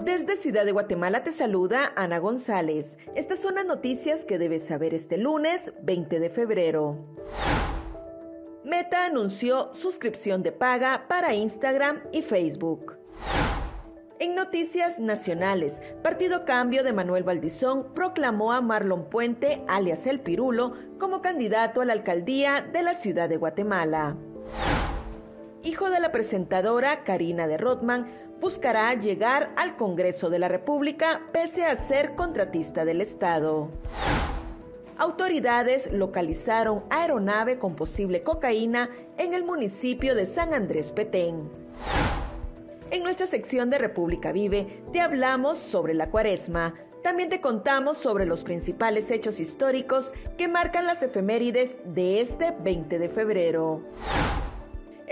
Desde Ciudad de Guatemala te saluda Ana González. Estas son las noticias que debes saber este lunes 20 de febrero. Meta anunció suscripción de paga para Instagram y Facebook. En noticias nacionales, Partido Cambio de Manuel Valdizón proclamó a Marlon Puente, alias El Pirulo, como candidato a la alcaldía de la ciudad de Guatemala. Hijo de la presentadora Karina de Rotman, buscará llegar al Congreso de la República pese a ser contratista del Estado. Autoridades localizaron aeronave con posible cocaína en el municipio de San Andrés Petén. En nuestra sección de República Vive te hablamos sobre la cuaresma. También te contamos sobre los principales hechos históricos que marcan las efemérides de este 20 de febrero.